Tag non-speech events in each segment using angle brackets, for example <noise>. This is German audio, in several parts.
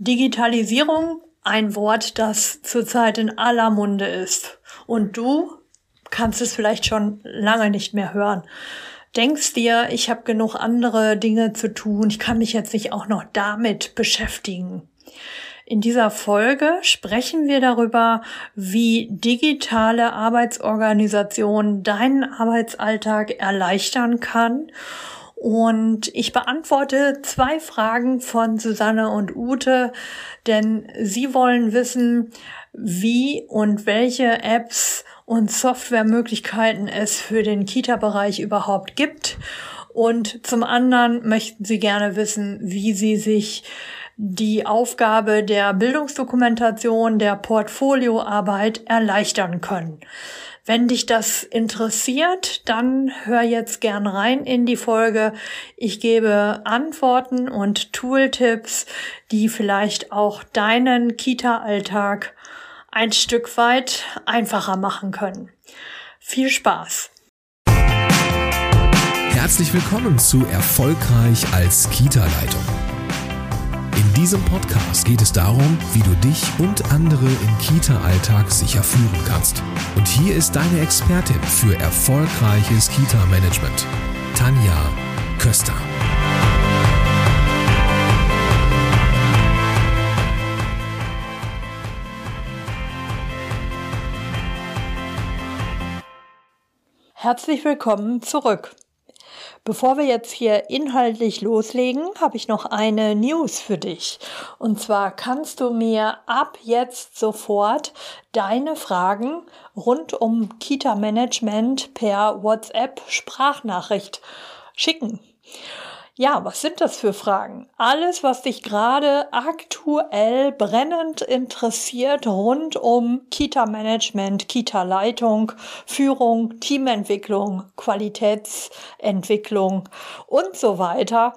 Digitalisierung, ein Wort, das zurzeit in aller Munde ist. Und du kannst es vielleicht schon lange nicht mehr hören. Denkst dir, ich habe genug andere Dinge zu tun, ich kann mich jetzt nicht auch noch damit beschäftigen. In dieser Folge sprechen wir darüber, wie digitale Arbeitsorganisation deinen Arbeitsalltag erleichtern kann und ich beantworte zwei Fragen von Susanne und Ute, denn sie wollen wissen, wie und welche Apps und Softwaremöglichkeiten es für den Kita-Bereich überhaupt gibt. Und zum anderen möchten sie gerne wissen, wie sie sich die Aufgabe der Bildungsdokumentation, der Portfolioarbeit erleichtern können. Wenn dich das interessiert, dann hör jetzt gern rein in die Folge. Ich gebe Antworten und Tooltips, die vielleicht auch deinen Kita-Alltag ein Stück weit einfacher machen können. Viel Spaß! Herzlich willkommen zu Erfolgreich als Kita-Leitung. In diesem Podcast geht es darum, wie du dich und andere im Kita-Alltag sicher führen kannst. Und hier ist deine Expertin für erfolgreiches Kita-Management, Tanja Köster. Herzlich willkommen zurück. Bevor wir jetzt hier inhaltlich loslegen, habe ich noch eine News für dich. Und zwar kannst du mir ab jetzt sofort deine Fragen rund um Kita-Management per WhatsApp-Sprachnachricht schicken. Ja, was sind das für Fragen? Alles, was dich gerade aktuell brennend interessiert rund um Kita-Management, Kita-Leitung, Führung, Teamentwicklung, Qualitätsentwicklung und so weiter.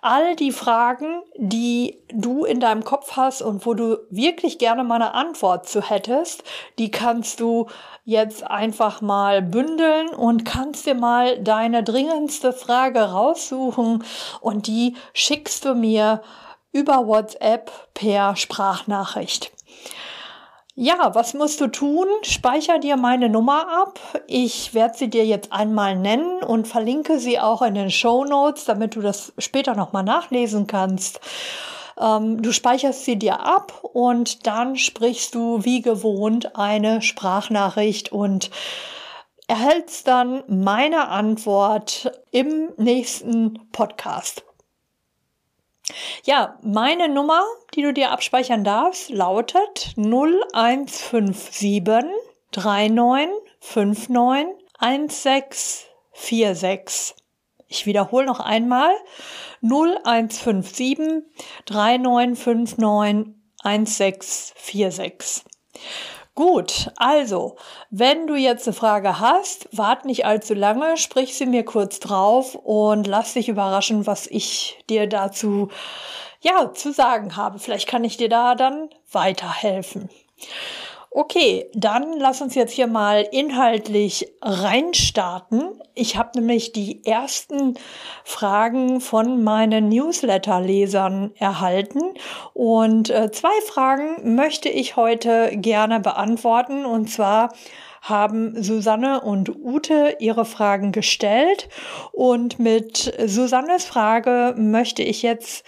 All die Fragen, die du in deinem Kopf hast und wo du wirklich gerne mal eine Antwort zu hättest, die kannst du jetzt einfach mal bündeln und kannst dir mal deine dringendste Frage raussuchen und die schickst du mir über WhatsApp per Sprachnachricht. Ja, was musst du tun? Speicher dir meine Nummer ab. Ich werde sie dir jetzt einmal nennen und verlinke sie auch in den Show Notes, damit du das später nochmal nachlesen kannst. Ähm, du speicherst sie dir ab und dann sprichst du wie gewohnt eine Sprachnachricht und erhältst dann meine Antwort im nächsten Podcast. Ja, meine Nummer, die du dir abspeichern darfst, lautet 0157 3959 1646. Ich wiederhole noch einmal 0157 3959 1646. Gut, also, wenn du jetzt eine Frage hast, wart nicht allzu lange, sprich sie mir kurz drauf und lass dich überraschen, was ich dir dazu ja zu sagen habe. Vielleicht kann ich dir da dann weiterhelfen. Okay, dann lass uns jetzt hier mal inhaltlich reinstarten. Ich habe nämlich die ersten Fragen von meinen Newsletter-Lesern erhalten und äh, zwei Fragen möchte ich heute gerne beantworten und zwar haben Susanne und Ute ihre Fragen gestellt und mit Susannes Frage möchte ich jetzt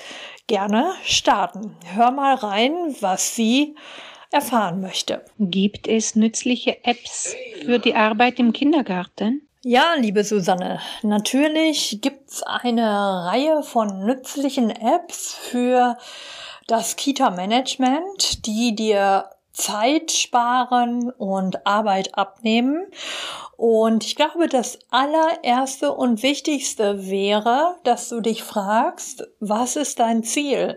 gerne starten. Hör mal rein, was sie erfahren möchte. Gibt es nützliche Apps für die Arbeit im Kindergarten? Ja, liebe Susanne, natürlich gibt's eine Reihe von nützlichen Apps für das Kita-Management, die dir Zeit sparen und Arbeit abnehmen. Und ich glaube, das allererste und wichtigste wäre, dass du dich fragst, was ist dein Ziel?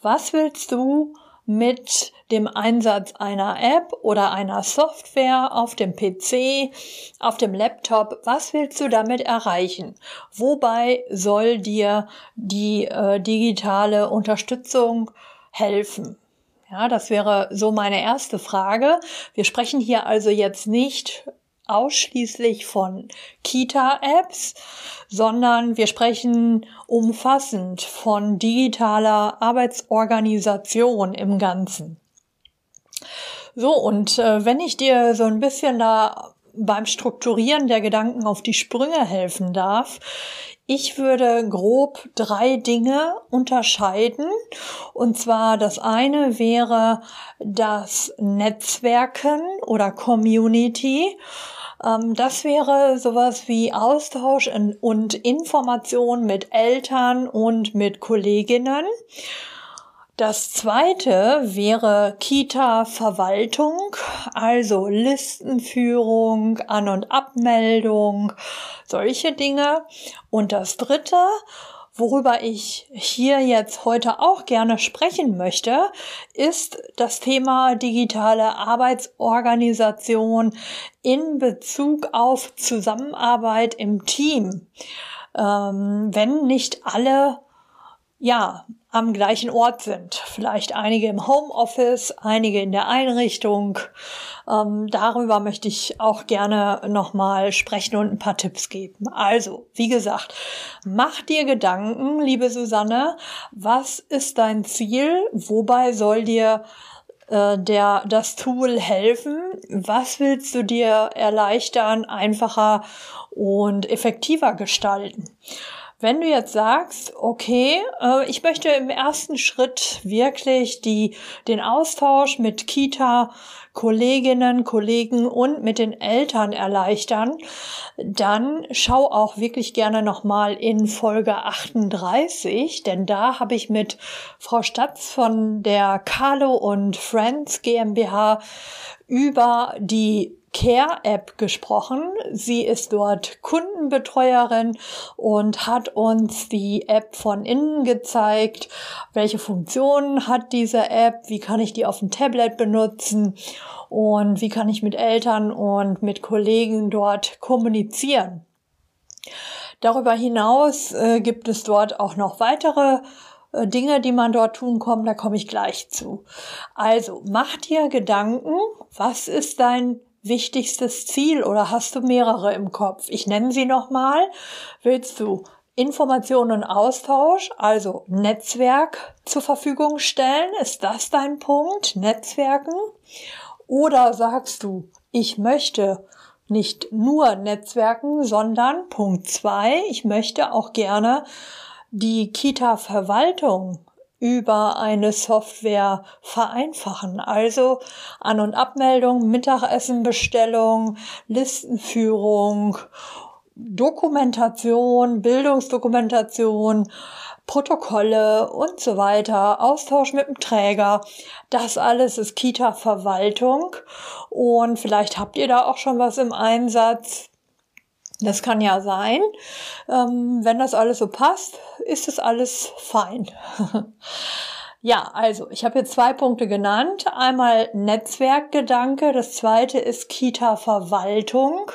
Was willst du mit dem Einsatz einer App oder einer Software auf dem PC, auf dem Laptop. Was willst du damit erreichen? Wobei soll dir die äh, digitale Unterstützung helfen? Ja, das wäre so meine erste Frage. Wir sprechen hier also jetzt nicht ausschließlich von Kita-Apps, sondern wir sprechen umfassend von digitaler Arbeitsorganisation im Ganzen. So, und äh, wenn ich dir so ein bisschen da beim Strukturieren der Gedanken auf die Sprünge helfen darf, ich würde grob drei Dinge unterscheiden. Und zwar das eine wäre das Netzwerken oder Community. Ähm, das wäre sowas wie Austausch und Information mit Eltern und mit Kolleginnen. Das zweite wäre Kita-Verwaltung, also Listenführung, An- und Abmeldung, solche Dinge. Und das dritte, worüber ich hier jetzt heute auch gerne sprechen möchte, ist das Thema digitale Arbeitsorganisation in Bezug auf Zusammenarbeit im Team. Ähm, wenn nicht alle ja, am gleichen Ort sind. Vielleicht einige im Homeoffice, einige in der Einrichtung. Ähm, darüber möchte ich auch gerne nochmal sprechen und ein paar Tipps geben. Also, wie gesagt, mach dir Gedanken, liebe Susanne, was ist dein Ziel? Wobei soll dir äh, der, das Tool helfen? Was willst du dir erleichtern, einfacher und effektiver gestalten? Wenn du jetzt sagst, okay, äh, ich möchte im ersten Schritt wirklich die, den Austausch mit Kita, Kolleginnen, Kollegen und mit den Eltern erleichtern, dann schau auch wirklich gerne nochmal in Folge 38, denn da habe ich mit Frau Statz von der Carlo und Friends GmbH über die Care-App gesprochen. Sie ist dort Kundenbetreuerin und hat uns die App von innen gezeigt. Welche Funktionen hat diese App? Wie kann ich die auf dem Tablet benutzen? Und wie kann ich mit Eltern und mit Kollegen dort kommunizieren? Darüber hinaus äh, gibt es dort auch noch weitere Dinge, die man dort tun kann, da komme ich gleich zu. Also, mach dir Gedanken, was ist dein wichtigstes Ziel oder hast du mehrere im Kopf? Ich nenne sie nochmal. Willst du Information und Austausch, also Netzwerk zur Verfügung stellen? Ist das dein Punkt? Netzwerken? Oder sagst du, ich möchte nicht nur Netzwerken, sondern Punkt zwei, ich möchte auch gerne die Kita-Verwaltung über eine Software vereinfachen. Also An- und Abmeldung, Mittagessenbestellung, Listenführung, Dokumentation, Bildungsdokumentation, Protokolle und so weiter, Austausch mit dem Träger. Das alles ist Kita-Verwaltung. Und vielleicht habt ihr da auch schon was im Einsatz. Das kann ja sein. Ähm, wenn das alles so passt, ist es alles fein. <laughs> ja, also ich habe jetzt zwei Punkte genannt. Einmal Netzwerkgedanke, das zweite ist Kita-Verwaltung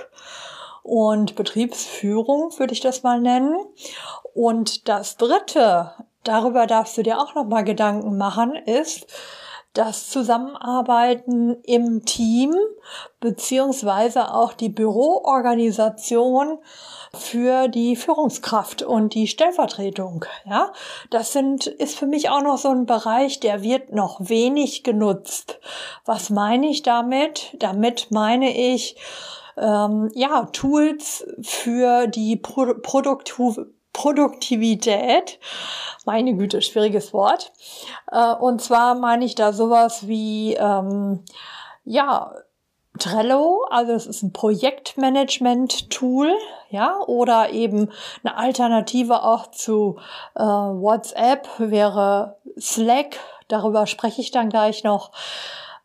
und Betriebsführung, würde ich das mal nennen. Und das dritte, darüber darfst du dir auch noch mal Gedanken machen, ist das Zusammenarbeiten im Team beziehungsweise auch die Büroorganisation für die Führungskraft und die Stellvertretung. Ja, das sind, ist für mich auch noch so ein Bereich, der wird noch wenig genutzt. Was meine ich damit? Damit meine ich, ähm, ja, Tools für die Pro Produktiv Produktivität. Meine Güte, schwieriges Wort. Äh, und zwar meine ich da sowas wie, ähm, ja, Trello, also es ist ein Projektmanagement-Tool, ja, oder eben eine Alternative auch zu äh, WhatsApp wäre Slack. Darüber spreche ich dann gleich noch.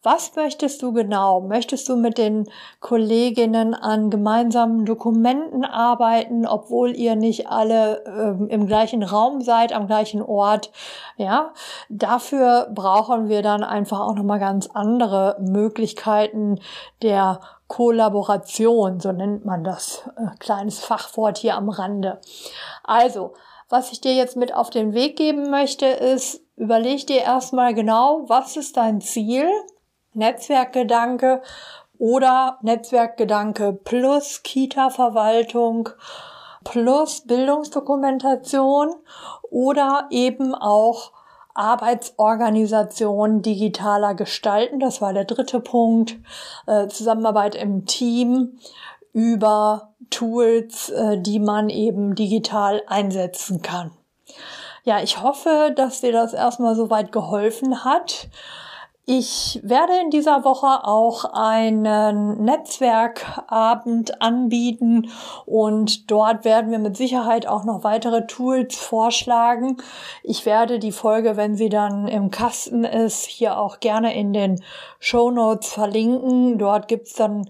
Was möchtest du genau? Möchtest du mit den Kolleginnen an gemeinsamen Dokumenten arbeiten, obwohl ihr nicht alle äh, im gleichen Raum seid, am gleichen Ort? Ja, dafür brauchen wir dann einfach auch nochmal ganz andere Möglichkeiten der Kollaboration, so nennt man das, äh, kleines Fachwort hier am Rande. Also, was ich dir jetzt mit auf den Weg geben möchte, ist, überleg dir erstmal genau, was ist dein Ziel? Netzwerkgedanke. oder Netzwerkgedanke plus Kita-Verwaltung plus Bildungsdokumentation oder eben auch Arbeitsorganisation digitaler gestalten. Das war der dritte Punkt. Äh, Zusammenarbeit im Team über Tools, äh, die man eben digital einsetzen kann. Ja, ich hoffe, dass dir das erstmal soweit geholfen hat. Ich werde in dieser Woche auch einen Netzwerkabend anbieten und dort werden wir mit Sicherheit auch noch weitere Tools vorschlagen. Ich werde die Folge, wenn sie dann im Kasten ist, hier auch gerne in den Show Notes verlinken. Dort gibt's dann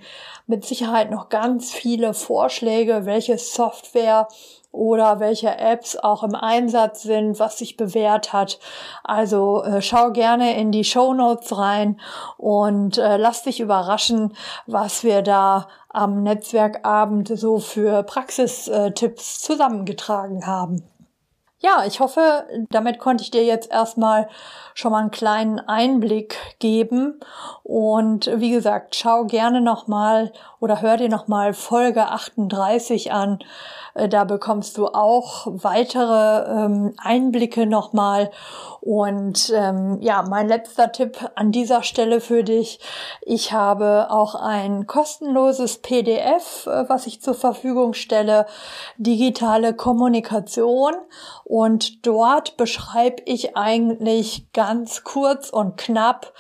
mit Sicherheit noch ganz viele Vorschläge, welche Software oder welche Apps auch im Einsatz sind, was sich bewährt hat. Also äh, schau gerne in die Show Notes rein und äh, lass dich überraschen, was wir da am Netzwerkabend so für Praxistipps zusammengetragen haben. Ja, ich hoffe, damit konnte ich dir jetzt erstmal schon mal einen kleinen Einblick geben. Und wie gesagt, schau gerne nochmal oder hör dir nochmal Folge 38 an. Äh, da bekommst du auch weitere ähm, Einblicke nochmal. Und ähm, ja, mein letzter Tipp an dieser Stelle für dich. Ich habe auch ein kostenloses PDF, äh, was ich zur Verfügung stelle, digitale Kommunikation. Und dort beschreibe ich eigentlich ganz kurz und knapp,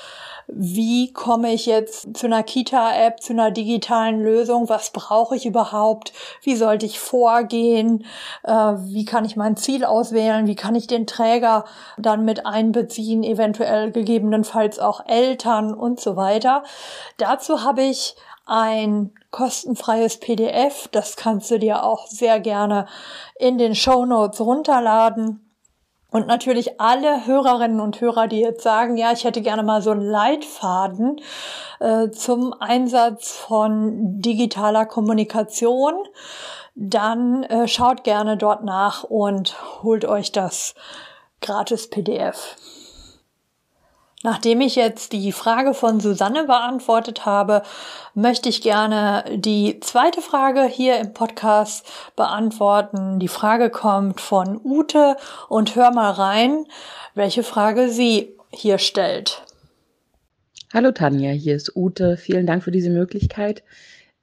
wie komme ich jetzt zu einer Kita-App, zu einer digitalen Lösung, was brauche ich überhaupt, wie sollte ich vorgehen, äh, wie kann ich mein Ziel auswählen, wie kann ich den Träger dann mit einbeziehen, eventuell gegebenenfalls auch Eltern und so weiter. Dazu habe ich ein kostenfreies PDF, das kannst du dir auch sehr gerne in den Show Notes runterladen. Und natürlich alle Hörerinnen und Hörer, die jetzt sagen, ja, ich hätte gerne mal so einen Leitfaden äh, zum Einsatz von digitaler Kommunikation, dann äh, schaut gerne dort nach und holt euch das gratis PDF. Nachdem ich jetzt die Frage von Susanne beantwortet habe, möchte ich gerne die zweite Frage hier im Podcast beantworten. Die Frage kommt von Ute und hör mal rein, welche Frage sie hier stellt. Hallo Tanja, hier ist Ute. Vielen Dank für diese Möglichkeit.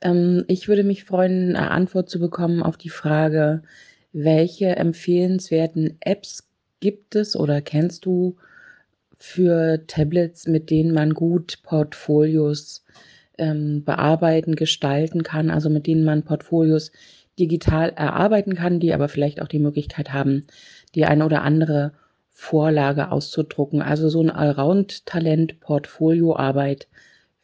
Ähm, ich würde mich freuen, eine Antwort zu bekommen auf die Frage, welche empfehlenswerten Apps gibt es oder kennst du, für Tablets, mit denen man gut Portfolios ähm, bearbeiten, gestalten kann, also mit denen man Portfolios digital erarbeiten kann, die aber vielleicht auch die Möglichkeit haben, die eine oder andere Vorlage auszudrucken. Also so ein Allround-Talent, Portfolioarbeit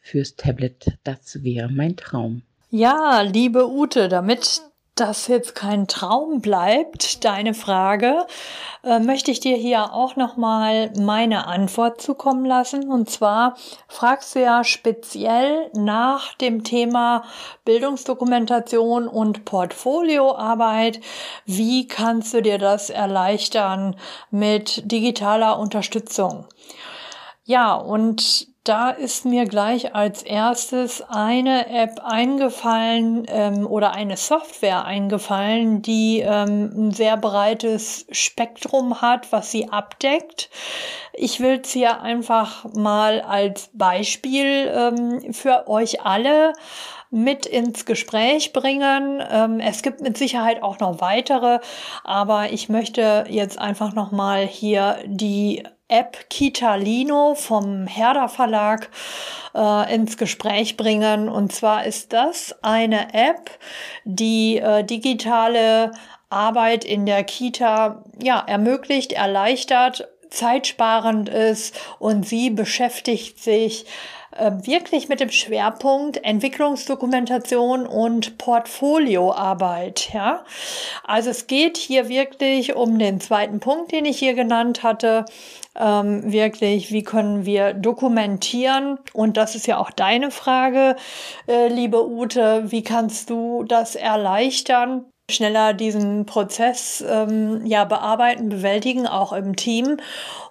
fürs Tablet, das wäre mein Traum. Ja, liebe Ute, damit das jetzt kein Traum bleibt, deine Frage, äh, möchte ich dir hier auch nochmal meine Antwort zukommen lassen. Und zwar fragst du ja speziell nach dem Thema Bildungsdokumentation und Portfolioarbeit. Wie kannst du dir das erleichtern mit digitaler Unterstützung? Ja, und da ist mir gleich als erstes eine App eingefallen ähm, oder eine Software eingefallen, die ähm, ein sehr breites Spektrum hat, was sie abdeckt. Ich will es hier einfach mal als Beispiel ähm, für euch alle mit ins Gespräch bringen. Ähm, es gibt mit Sicherheit auch noch weitere, aber ich möchte jetzt einfach noch mal hier die App Kitalino vom Herder Verlag äh, ins Gespräch bringen. Und zwar ist das eine App, die äh, digitale Arbeit in der Kita ja, ermöglicht, erleichtert, zeitsparend ist und sie beschäftigt sich wirklich mit dem Schwerpunkt Entwicklungsdokumentation und Portfolioarbeit. Ja, also es geht hier wirklich um den zweiten Punkt, den ich hier genannt hatte ähm, wirklich, wie können wir dokumentieren? Und das ist ja auch deine Frage, äh, liebe Ute, wie kannst du das erleichtern? schneller diesen Prozess ähm, ja bearbeiten, bewältigen, auch im Team.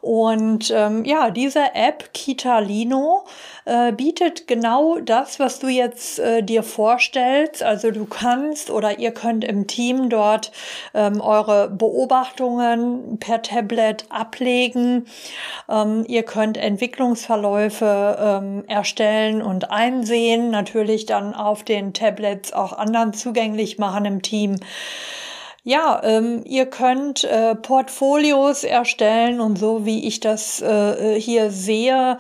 Und ähm, ja, diese App Kitalino äh, bietet genau das, was du jetzt äh, dir vorstellst. Also du kannst oder ihr könnt im Team dort ähm, eure Beobachtungen per Tablet ablegen. Ähm, ihr könnt Entwicklungsverläufe ähm, erstellen und einsehen, natürlich dann auf den Tablets auch anderen zugänglich machen im Team. Ja, ähm, ihr könnt äh, Portfolios erstellen und so wie ich das äh, hier sehe,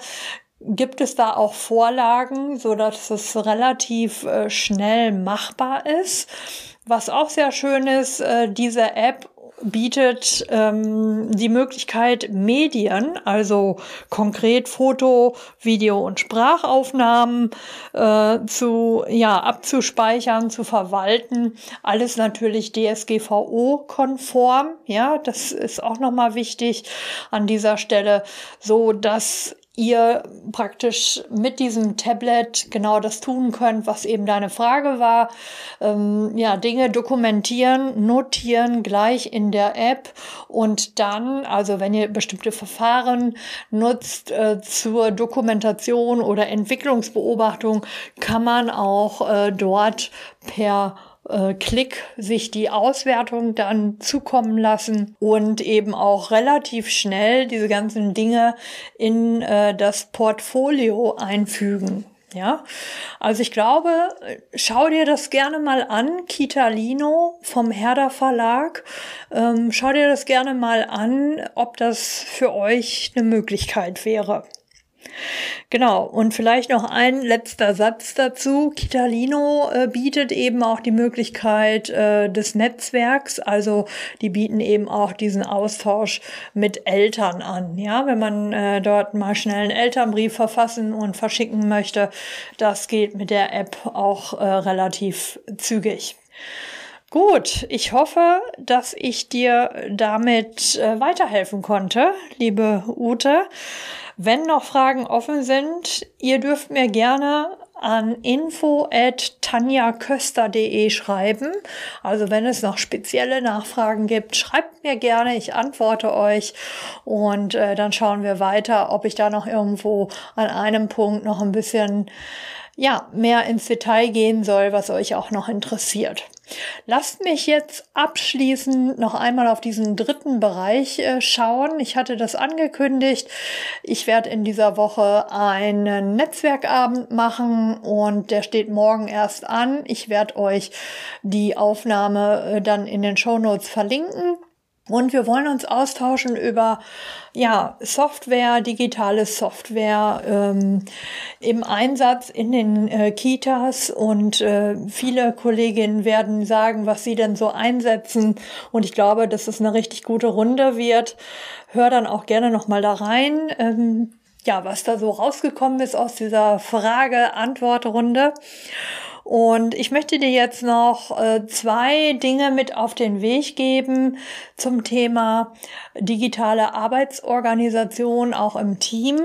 gibt es da auch Vorlagen, so dass es relativ äh, schnell machbar ist. Was auch sehr schön ist, äh, diese App bietet ähm, die Möglichkeit, Medien, also konkret Foto, Video und Sprachaufnahmen äh, zu ja abzuspeichern, zu verwalten. Alles natürlich DSGVO-konform. Ja, das ist auch nochmal wichtig an dieser Stelle, so dass ihr praktisch mit diesem Tablet genau das tun könnt, was eben deine Frage war. Ähm, ja, Dinge dokumentieren, notieren gleich in der App und dann, also wenn ihr bestimmte Verfahren nutzt äh, zur Dokumentation oder Entwicklungsbeobachtung, kann man auch äh, dort per äh, Klick sich die Auswertung dann zukommen lassen und eben auch relativ schnell diese ganzen Dinge in äh, das Portfolio einfügen. Ja, also ich glaube, schau dir das gerne mal an, Kitalino vom Herder Verlag. Ähm, schau dir das gerne mal an, ob das für euch eine Möglichkeit wäre. Genau, und vielleicht noch ein letzter Satz dazu. Kitalino äh, bietet eben auch die Möglichkeit äh, des Netzwerks, also die bieten eben auch diesen Austausch mit Eltern an. Ja, wenn man äh, dort mal schnell einen Elternbrief verfassen und verschicken möchte, das geht mit der App auch äh, relativ zügig. Gut, ich hoffe, dass ich dir damit äh, weiterhelfen konnte, liebe Ute. Wenn noch Fragen offen sind, ihr dürft mir gerne an info at tanjaköster.de schreiben. Also wenn es noch spezielle Nachfragen gibt, schreibt mir gerne, ich antworte euch und äh, dann schauen wir weiter, ob ich da noch irgendwo an einem Punkt noch ein bisschen ja, mehr ins Detail gehen soll, was euch auch noch interessiert. Lasst mich jetzt abschließend noch einmal auf diesen dritten Bereich äh, schauen. Ich hatte das angekündigt. Ich werde in dieser Woche einen Netzwerkabend machen und der steht morgen erst an. Ich werde euch die Aufnahme äh, dann in den Show Notes verlinken. Und wir wollen uns austauschen über ja, Software, digitale Software ähm, im Einsatz in den äh, Kitas. Und äh, viele Kolleginnen werden sagen, was sie denn so einsetzen. Und ich glaube, dass es eine richtig gute Runde wird. Hör dann auch gerne nochmal da rein. Ähm, ja, was da so rausgekommen ist aus dieser Frage-Antwort-Runde. Und ich möchte dir jetzt noch äh, zwei Dinge mit auf den Weg geben zum Thema digitale Arbeitsorganisation auch im Team.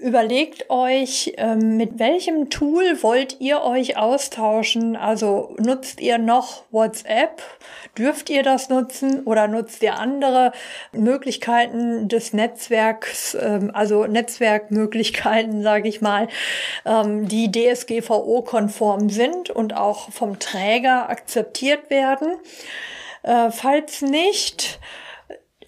Überlegt euch, ähm, mit welchem Tool wollt ihr euch austauschen? Also nutzt ihr noch WhatsApp? Dürft ihr das nutzen oder nutzt ihr andere Möglichkeiten des Netzwerks, ähm, also Netzwerkmöglichkeiten, <laughs> sage ich mal, ähm, die DSGVO-konform sind und auch vom Träger akzeptiert werden? Äh, falls nicht,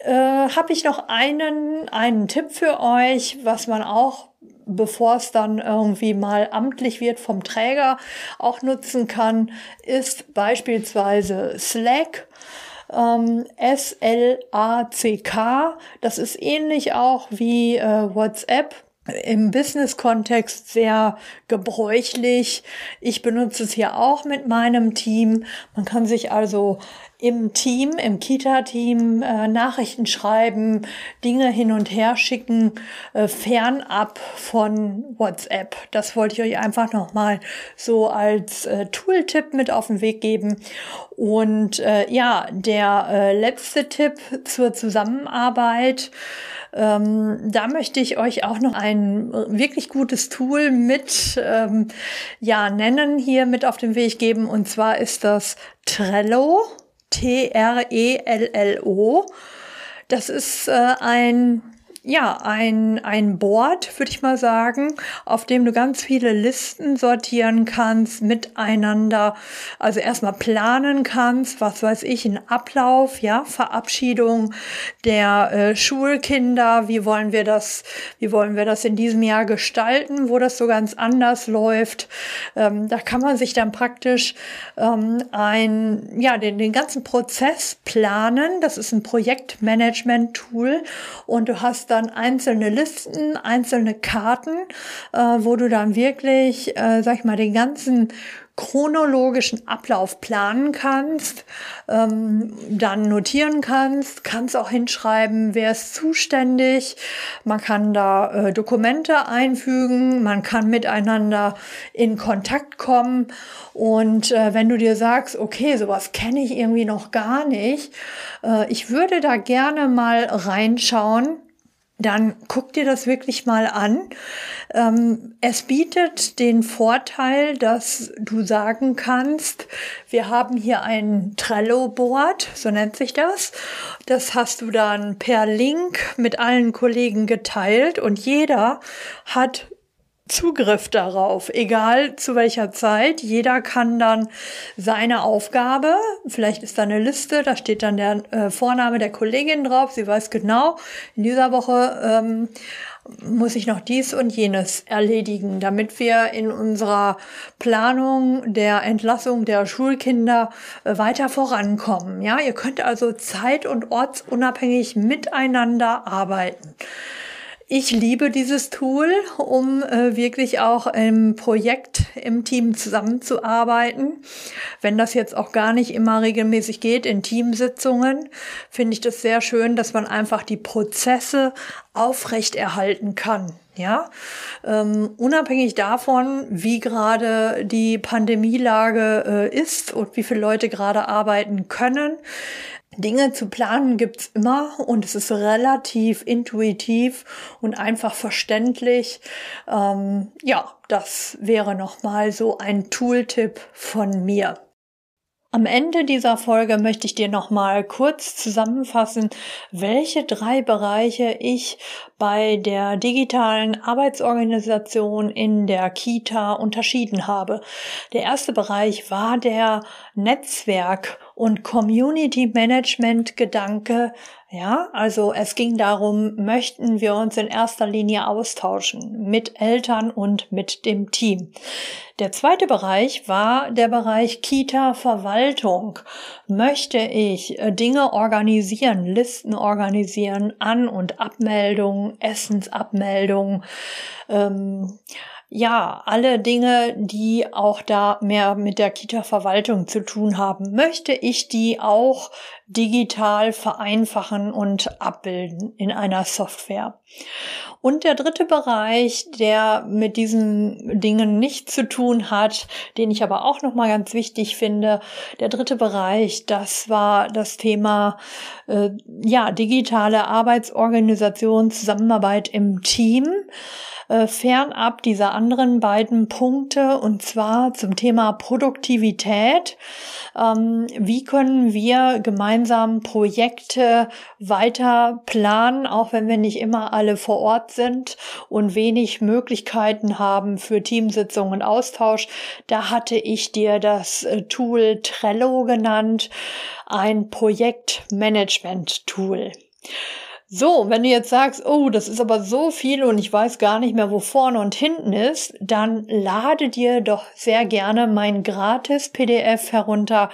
äh, habe ich noch einen, einen Tipp für euch, was man auch bevor es dann irgendwie mal amtlich wird vom Träger auch nutzen kann, ist beispielsweise Slack. Ähm, S-L-A-C-K. Das ist ähnlich auch wie äh, WhatsApp im Business-Kontext sehr gebräuchlich. Ich benutze es hier auch mit meinem Team. Man kann sich also im Team, im Kita-Team äh, Nachrichten schreiben, Dinge hin und her schicken, äh, fernab von WhatsApp. Das wollte ich euch einfach nochmal so als äh, Tooltip mit auf den Weg geben. Und äh, ja, der äh, letzte Tipp zur Zusammenarbeit. Ähm, da möchte ich euch auch noch ein wirklich gutes Tool mit ähm, ja nennen hier mit auf den Weg geben und zwar ist das Trello T R E L L O. Das ist äh, ein ja, ein, ein Board, würde ich mal sagen, auf dem du ganz viele Listen sortieren kannst, miteinander, also erstmal planen kannst, was weiß ich, ein Ablauf, ja, Verabschiedung der äh, Schulkinder, wie wollen wir das, wie wollen wir das in diesem Jahr gestalten, wo das so ganz anders läuft. Ähm, da kann man sich dann praktisch ähm, ein, ja, den, den ganzen Prozess planen. Das ist ein Projektmanagement-Tool und du hast dann einzelne Listen, einzelne Karten, äh, wo du dann wirklich, äh, sag ich mal, den ganzen chronologischen Ablauf planen kannst, ähm, dann notieren kannst, kannst auch hinschreiben, wer ist zuständig. Man kann da äh, Dokumente einfügen, man kann miteinander in Kontakt kommen. Und äh, wenn du dir sagst, okay, sowas kenne ich irgendwie noch gar nicht, äh, ich würde da gerne mal reinschauen dann guck dir das wirklich mal an. Ähm, es bietet den Vorteil, dass du sagen kannst, wir haben hier ein Trello-Board, so nennt sich das. Das hast du dann per Link mit allen Kollegen geteilt und jeder hat Zugriff darauf, egal zu welcher Zeit. Jeder kann dann seine Aufgabe, vielleicht ist da eine Liste, da steht dann der äh, Vorname der Kollegin drauf, sie weiß genau, in dieser Woche ähm, muss ich noch dies und jenes erledigen, damit wir in unserer Planung der Entlassung der Schulkinder äh, weiter vorankommen. Ja, ihr könnt also zeit- und ortsunabhängig miteinander arbeiten. Ich liebe dieses Tool, um äh, wirklich auch im Projekt im Team zusammenzuarbeiten. Wenn das jetzt auch gar nicht immer regelmäßig geht in Teamsitzungen, finde ich das sehr schön, dass man einfach die Prozesse aufrechterhalten kann. Ja, ähm, unabhängig davon, wie gerade die Pandemielage äh, ist und wie viele Leute gerade arbeiten können, Dinge zu planen gibt's immer und es ist relativ intuitiv und einfach verständlich. Ähm, ja, das wäre nochmal so ein Tooltip von mir. Am Ende dieser Folge möchte ich dir nochmal kurz zusammenfassen, welche drei Bereiche ich bei der digitalen Arbeitsorganisation in der Kita unterschieden habe. Der erste Bereich war der Netzwerk und Community Management Gedanke. Ja, also es ging darum, möchten wir uns in erster Linie austauschen mit Eltern und mit dem Team. Der zweite Bereich war der Bereich Kita-Verwaltung. Möchte ich äh, Dinge organisieren, Listen organisieren, An- und Abmeldungen, Essensabmeldungen, ähm, ja, alle Dinge, die auch da mehr mit der Kita-Verwaltung zu tun haben, möchte ich die auch digital vereinfachen und abbilden in einer Software. Und der dritte Bereich, der mit diesen Dingen nichts zu tun hat, den ich aber auch noch mal ganz wichtig finde, der dritte Bereich, das war das Thema äh, ja digitale Arbeitsorganisation, Zusammenarbeit im Team äh, fernab dieser anderen beiden Punkte und zwar zum Thema Produktivität. Ähm, wie können wir gemeinsam Projekte weiter planen, auch wenn wir nicht immer alle vor Ort sind und wenig Möglichkeiten haben für Teamsitzungen und Austausch? Da hatte ich dir das äh, Tool Trello genannt, ein Projektmanagement-Tool. So, wenn du jetzt sagst, oh, das ist aber so viel und ich weiß gar nicht mehr, wo vorne und hinten ist, dann lade dir doch sehr gerne mein gratis PDF herunter.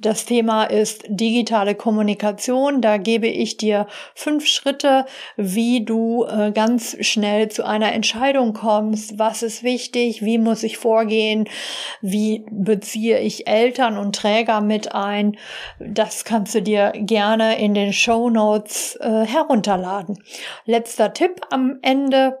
Das Thema ist digitale Kommunikation. Da gebe ich dir fünf Schritte, wie du äh, ganz schnell zu einer Entscheidung kommst. Was ist wichtig? Wie muss ich vorgehen? Wie beziehe ich Eltern und Träger mit ein? Das kannst du dir gerne in den Show Notes äh, herunterladen. Letzter Tipp am Ende.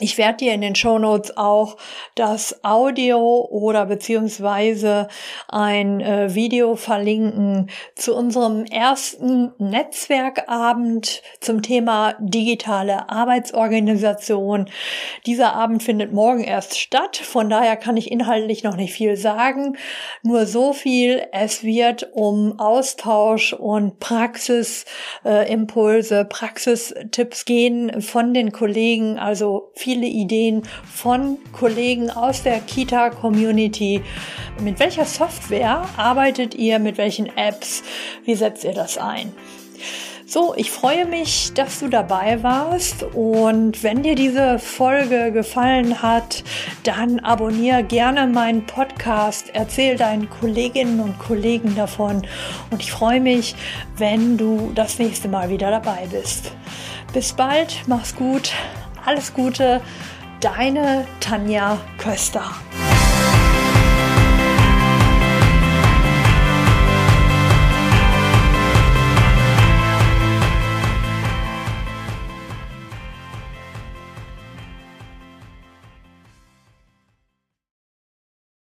Ich werde dir in den Show Notes auch das Audio oder beziehungsweise ein äh, Video verlinken zu unserem ersten Netzwerkabend zum Thema digitale Arbeitsorganisation. Dieser Abend findet morgen erst statt, von daher kann ich inhaltlich noch nicht viel sagen. Nur so viel, es wird um Austausch und Praxisimpulse, äh, Praxistipps gehen von den Kollegen, also viele Ideen von Kollegen aus der Kita-Community. Mit welcher Software arbeitet ihr? Mit welchen Apps? Wie setzt ihr das ein? So, ich freue mich, dass du dabei warst und wenn dir diese Folge gefallen hat, dann abonniere gerne meinen Podcast, erzähl deinen Kolleginnen und Kollegen davon und ich freue mich, wenn du das nächste Mal wieder dabei bist. Bis bald, mach's gut, alles Gute, deine Tanja Köster.